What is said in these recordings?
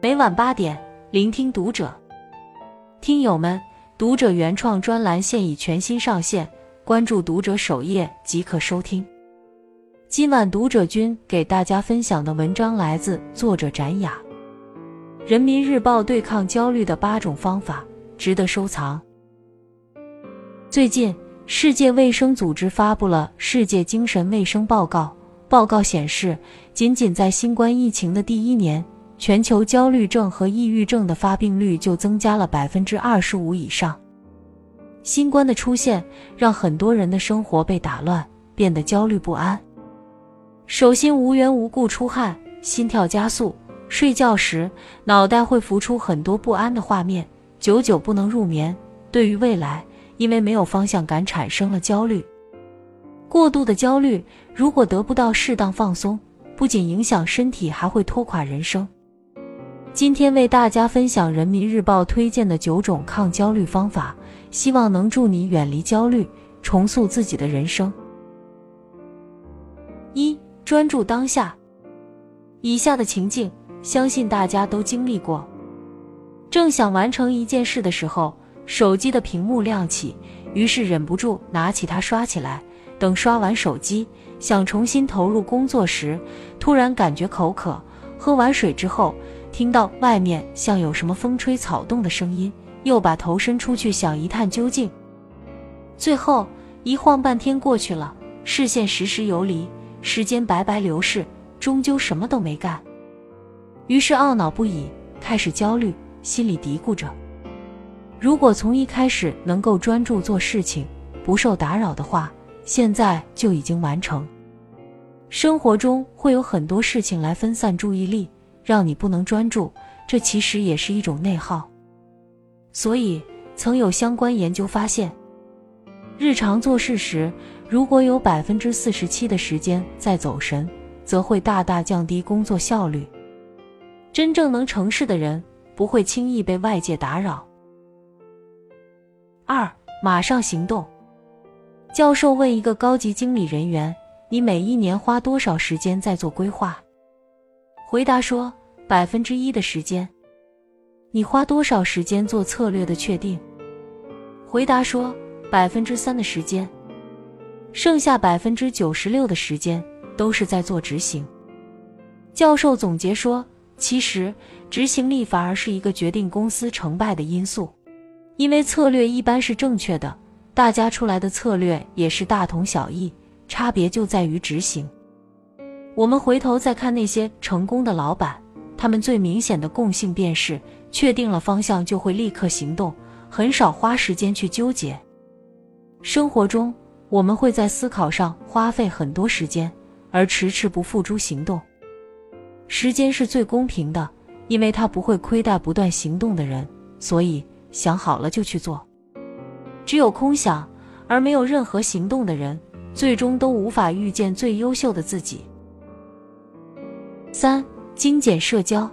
每晚八点，聆听读者。听友们，读者原创专栏现已全新上线，关注读者首页即可收听。今晚读者君给大家分享的文章来自作者展雅，《人民日报》对抗焦虑的八种方法，值得收藏。最近，世界卫生组织发布了《世界精神卫生报告》，报告显示，仅仅在新冠疫情的第一年。全球焦虑症和抑郁症的发病率就增加了百分之二十五以上。新冠的出现让很多人的生活被打乱，变得焦虑不安。手心无缘无故出汗，心跳加速，睡觉时脑袋会浮出很多不安的画面，久久不能入眠。对于未来，因为没有方向感产生了焦虑。过度的焦虑如果得不到适当放松，不仅影响身体，还会拖垮人生。今天为大家分享人民日报推荐的九种抗焦虑方法，希望能助你远离焦虑，重塑自己的人生。一、专注当下。以下的情境，相信大家都经历过：正想完成一件事的时候，手机的屏幕亮起，于是忍不住拿起它刷起来。等刷完手机，想重新投入工作时，突然感觉口渴，喝完水之后。听到外面像有什么风吹草动的声音，又把头伸出去想一探究竟。最后一晃半天过去了，视线时时游离，时间白白流逝，终究什么都没干。于是懊恼不已，开始焦虑，心里嘀咕着：如果从一开始能够专注做事情，不受打扰的话，现在就已经完成。生活中会有很多事情来分散注意力。让你不能专注，这其实也是一种内耗。所以，曾有相关研究发现，日常做事时，如果有百分之四十七的时间在走神，则会大大降低工作效率。真正能成事的人，不会轻易被外界打扰。二，马上行动。教授问一个高级经理人员：“你每一年花多少时间在做规划？”回答说。百分之一的时间，你花多少时间做策略的确定？回答说百分之三的时间，剩下百分之九十六的时间都是在做执行。教授总结说，其实执行力反而是一个决定公司成败的因素，因为策略一般是正确的，大家出来的策略也是大同小异，差别就在于执行。我们回头再看那些成功的老板。他们最明显的共性便是确定了方向就会立刻行动，很少花时间去纠结。生活中，我们会在思考上花费很多时间，而迟迟不付诸行动。时间是最公平的，因为它不会亏待不断行动的人，所以想好了就去做。只有空想而没有任何行动的人，最终都无法遇见最优秀的自己。三。精简社交。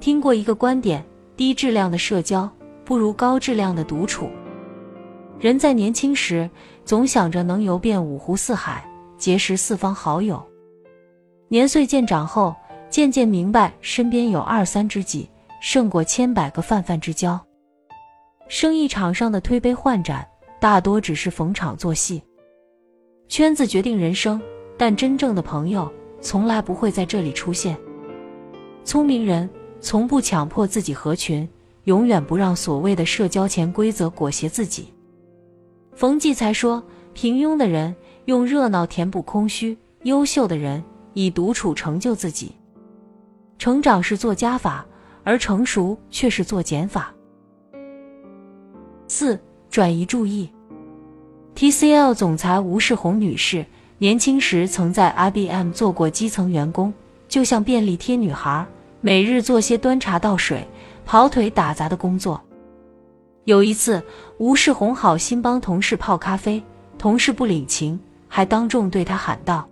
听过一个观点：低质量的社交不如高质量的独处。人在年轻时总想着能游遍五湖四海，结识四方好友；年岁渐长后，渐渐明白身边有二三知己胜过千百个泛泛之交。生意场上的推杯换盏，大多只是逢场作戏。圈子决定人生，但真正的朋友从来不会在这里出现。聪明人从不强迫自己合群，永远不让所谓的社交潜规则裹挟自己。冯骥才说：“平庸的人用热闹填补空虚，优秀的人以独处成就自己。成长是做加法，而成熟却是做减法。”四、转移注意。TCL 总裁吴世红女士年轻时曾在 IBM 做过基层员工。就像便利贴女孩，每日做些端茶倒水、跑腿打杂的工作。有一次，吴世红好心帮同事泡咖啡，同事不领情，还当众对他喊道：“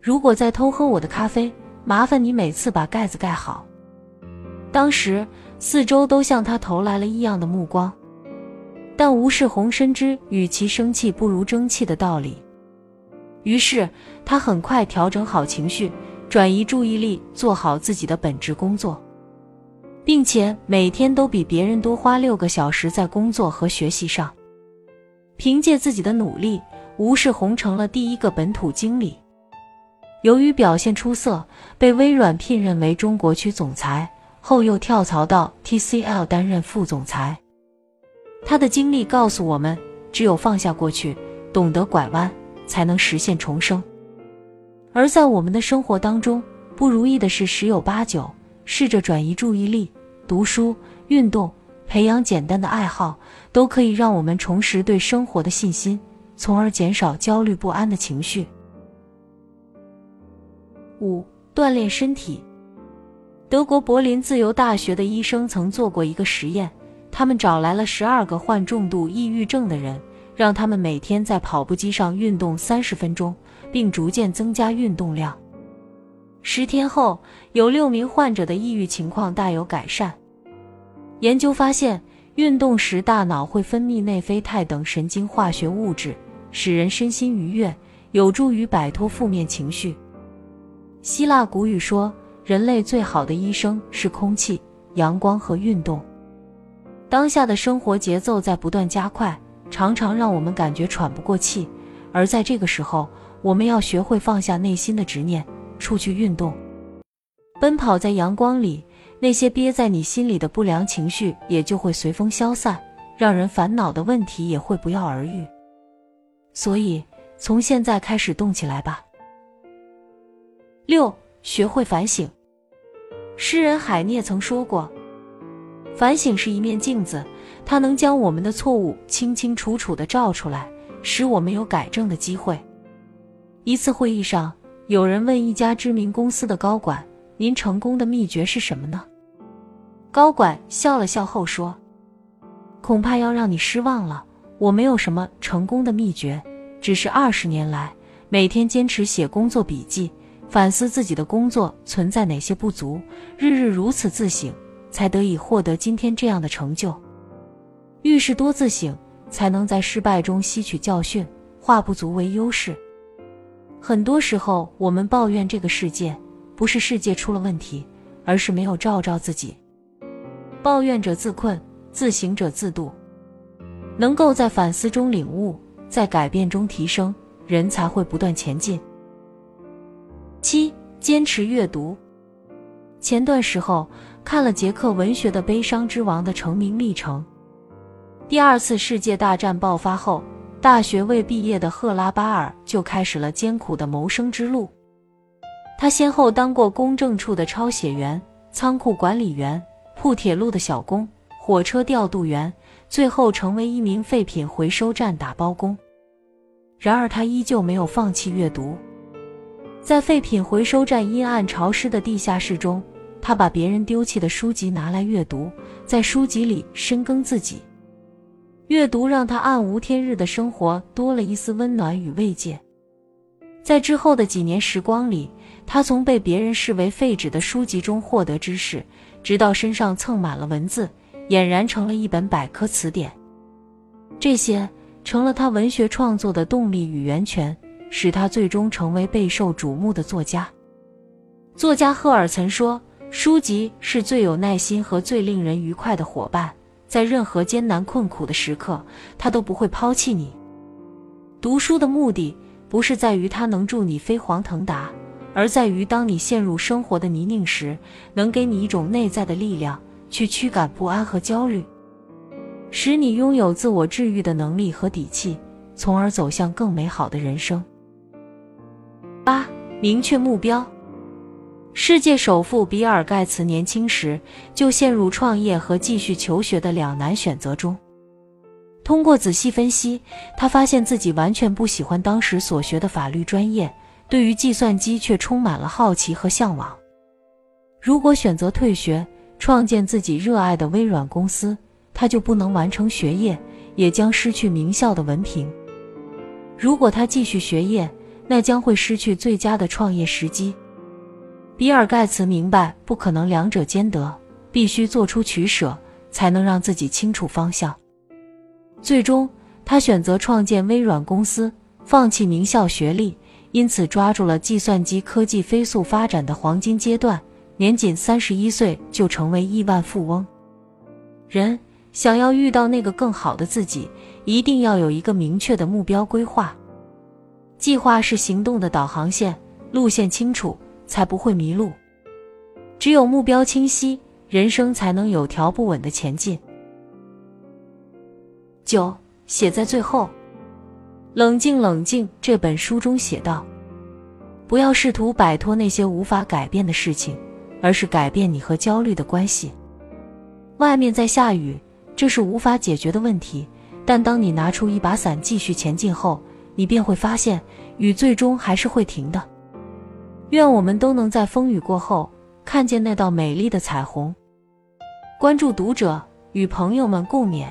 如果再偷喝我的咖啡，麻烦你每次把盖子盖好。”当时四周都向他投来了异样的目光，但吴世红深知与其生气不如争气的道理，于是他很快调整好情绪。转移注意力，做好自己的本职工作。并且每天都比别人多花六个小时在工作和学习上。凭借自己的努力，吴世红成了第一个本土经理。由于表现出色，被微软聘任为中国区总裁，后又跳槽到 TCL 担任副总裁。他的经历告诉我们，只有放下过去，懂得拐弯，才能实现重生。而在我们的生活当中，不如意的事十有八九，试着转移注意力，读书、运动，培养简单的爱好，都可以让我们重拾对生活的信心，从而减少焦虑不安的情绪。五、锻炼身体。德国柏林自由大学的医生曾做过一个实验，他们找来了十二个患重度抑郁症的人，让他们每天在跑步机上运动三十分钟，并逐渐增加运动量。十天后，有六名患者的抑郁情况大有改善。研究发现，运动时大脑会分泌内啡肽等神经化学物质，使人身心愉悦，有助于摆脱负面情绪。希腊古语说：“人类最好的医生是空气、阳光和运动。”当下的生活节奏在不断加快，常常让我们感觉喘不过气。而在这个时候，我们要学会放下内心的执念，出去运动，奔跑在阳光里，那些憋在你心里的不良情绪也就会随风消散，让人烦恼的问题也会不药而愈。所以，从现在开始动起来吧。六，学会反省。诗人海涅曾说过：“反省是一面镜子，它能将我们的错误清清楚楚的照出来，使我们有改正的机会。”一次会议上，有人问一家知名公司的高管：“您成功的秘诀是什么呢？”高管笑了笑后说：“恐怕要让你失望了，我没有什么成功的秘诀，只是二十年来每天坚持写工作笔记。”反思自己的工作存在哪些不足，日日如此自省，才得以获得今天这样的成就。遇事多自省，才能在失败中吸取教训，化不足为优势。很多时候，我们抱怨这个世界，不是世界出了问题，而是没有照照自己。抱怨者自困，自省者自渡。能够在反思中领悟，在改变中提升，人才会不断前进。七，坚持阅读。前段时候看了捷克文学的《悲伤之王》的成名历程。第二次世界大战爆发后，大学未毕业的赫拉巴尔就开始了艰苦的谋生之路。他先后当过公证处的抄写员、仓库管理员、铺铁路的小工、火车调度员，最后成为一名废品回收站打包工。然而，他依旧没有放弃阅读。在废品回收站阴暗潮湿的地下室中，他把别人丢弃的书籍拿来阅读，在书籍里深耕自己。阅读让他暗无天日的生活多了一丝温暖与慰藉。在之后的几年时光里，他从被别人视为废纸的书籍中获得知识，直到身上蹭满了文字，俨然成了一本百科词典。这些成了他文学创作的动力与源泉。使他最终成为备受瞩目的作家。作家赫尔曾说：“书籍是最有耐心和最令人愉快的伙伴，在任何艰难困苦的时刻，他都不会抛弃你。”读书的目的不是在于它能助你飞黄腾达，而在于当你陷入生活的泥泞时，能给你一种内在的力量，去驱赶不安和焦虑，使你拥有自我治愈的能力和底气，从而走向更美好的人生。八，明确目标。世界首富比尔·盖茨年轻时就陷入创业和继续求学的两难选择中。通过仔细分析，他发现自己完全不喜欢当时所学的法律专业，对于计算机却充满了好奇和向往。如果选择退学，创建自己热爱的微软公司，他就不能完成学业，也将失去名校的文凭。如果他继续学业，那将会失去最佳的创业时机。比尔·盖茨明白不可能两者兼得，必须做出取舍，才能让自己清楚方向。最终，他选择创建微软公司，放弃名校学历，因此抓住了计算机科技飞速发展的黄金阶段，年仅三十一岁就成为亿万富翁。人想要遇到那个更好的自己，一定要有一个明确的目标规划。计划是行动的导航线，路线清楚才不会迷路。只有目标清晰，人生才能有条不紊的前进。九写在最后，冷静冷静。这本书中写道：不要试图摆脱那些无法改变的事情，而是改变你和焦虑的关系。外面在下雨，这是无法解决的问题。但当你拿出一把伞继续前进后，你便会发现雨最终还是会停的。愿我们都能在风雨过后看见那道美丽的彩虹。关注读者，与朋友们共勉。